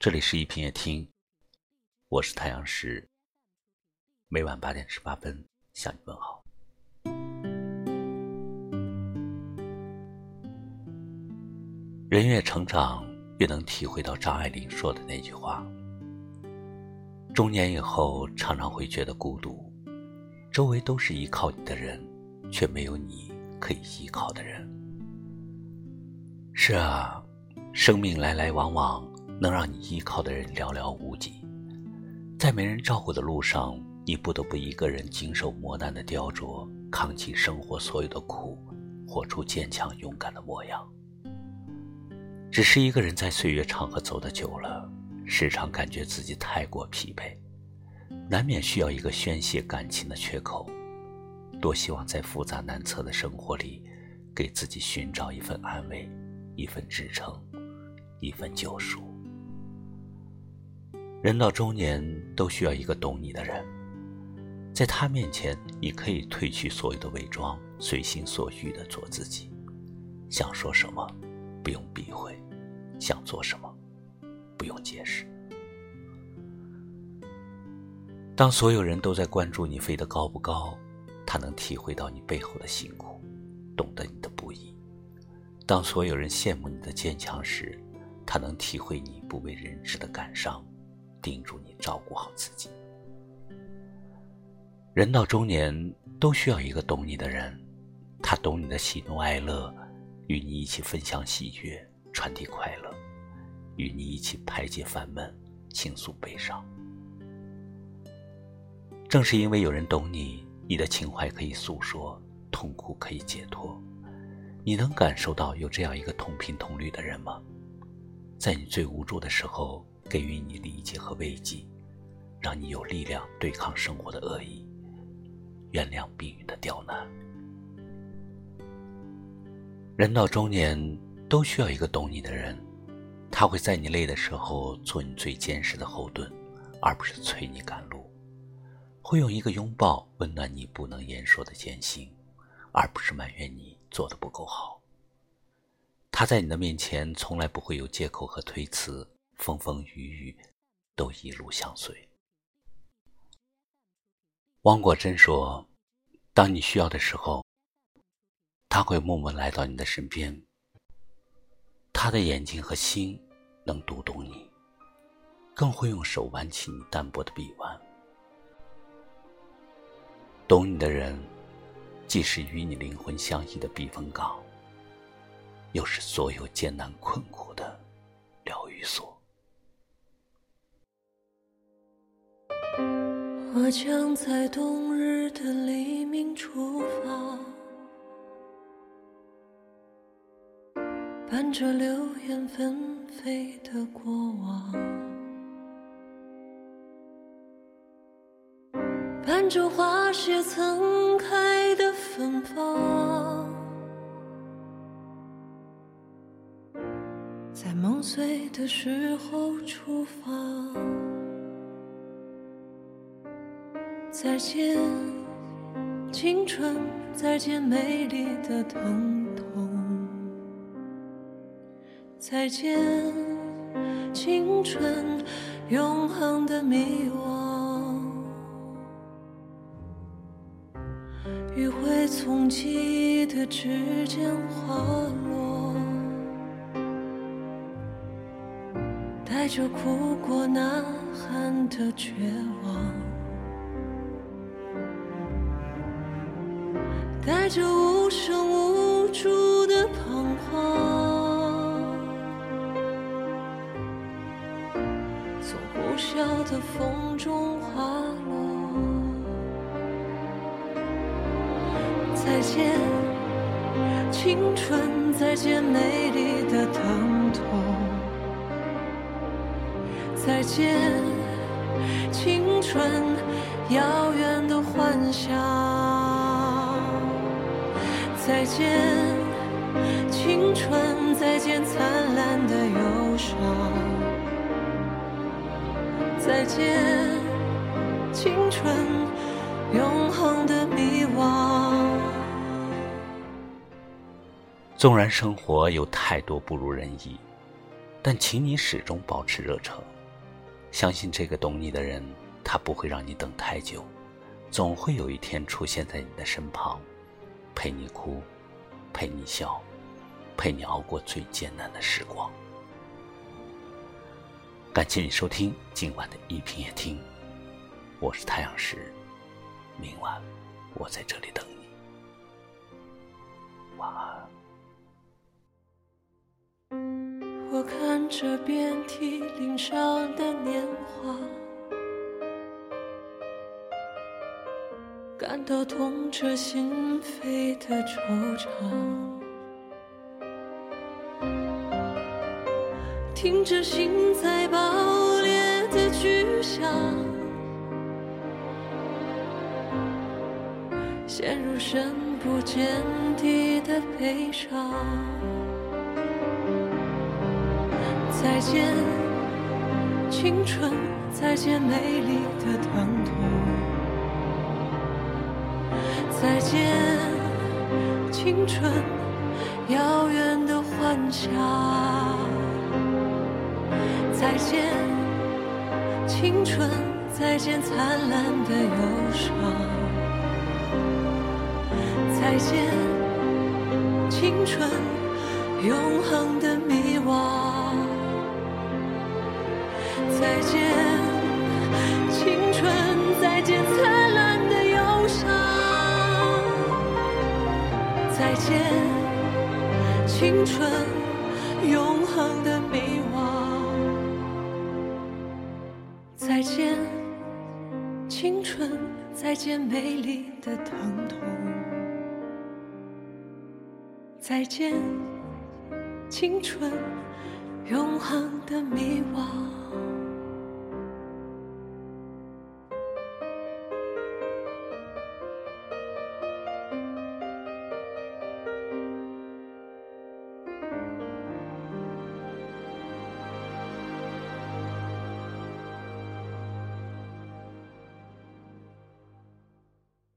这里是一品夜听，我是太阳石。每晚八点十八分向你问好。人越成长，越能体会到张爱玲说的那句话：中年以后，常常会觉得孤独，周围都是依靠你的人，却没有你可以依靠的人。是啊，生命来来往往。能让你依靠的人寥寥无几，在没人照顾的路上，你不得不一个人经受磨难的雕琢，扛起生活所有的苦，活出坚强勇敢的模样。只是一个人在岁月长河走得久了，时常感觉自己太过疲惫，难免需要一个宣泄感情的缺口。多希望在复杂难测的生活里，给自己寻找一份安慰，一份支撑，一份救赎。人到中年，都需要一个懂你的人，在他面前，你可以褪去所有的伪装，随心所欲的做自己，想说什么，不用避讳；想做什么，不用解释。当所有人都在关注你飞得高不高，他能体会到你背后的辛苦，懂得你的不易；当所有人羡慕你的坚强时，他能体会你不为人知的感伤。叮嘱你照顾好自己。人到中年，都需要一个懂你的人，他懂你的喜怒哀乐，与你一起分享喜悦，传递快乐，与你一起排解烦闷，倾诉悲伤。正是因为有人懂你，你的情怀可以诉说，痛苦可以解脱。你能感受到有这样一个同频同律的人吗？在你最无助的时候。给予你理解和慰藉，让你有力量对抗生活的恶意，原谅命运的刁难。人到中年，都需要一个懂你的人，他会在你累的时候做你最坚实的后盾，而不是催你赶路；会用一个拥抱温暖你不能言说的艰辛，而不是埋怨你做的不够好。他在你的面前从来不会有借口和推辞。风风雨雨，都一路相随。汪国真说：“当你需要的时候，他会默默来到你的身边。他的眼睛和心能读懂你，更会用手挽起你单薄的臂弯。懂你的人，既是与你灵魂相依的避风港，又是所有艰难困苦的我将在冬日的黎明出发，伴着流言纷飞的过往，伴着花谢曾开的芬芳，在梦碎的时候出发。再见，青春；再见，美丽的疼痛；再见，青春，永恒的迷惘。余晖从记忆的指尖滑落，带着哭过、呐喊的绝望。带着无声无助的彷徨，从呼啸的风中滑落。再见，青春；再见，美丽的疼痛；再见，青春，遥远的幻再见，青春；再见，灿烂的忧伤；再见，青春，永恒的迷惘。纵然生活有太多不如人意，但请你始终保持热诚，相信这个懂你的人，他不会让你等太久，总会有一天出现在你的身旁，陪你哭，陪你笑，陪你熬过最艰难的时光。感谢你收听今晚的一品夜听，我是太阳石，明晚我在这里等你，晚安。我看着遍体鳞伤的年华，感到痛彻心扉的惆怅，听着心在爆裂的巨响，陷入深不见底的悲伤。再见，青春；再见，美丽的疼痛；再见，青春，遥远的幻想；再见，青春；再见，灿烂的忧伤；再见，青春，永恒的迷惘。再见，青春！再见，灿见，青春，永恒的迷惘！再见，青春！再见，美丽的疼痛！再见，青春，永恒的迷惘。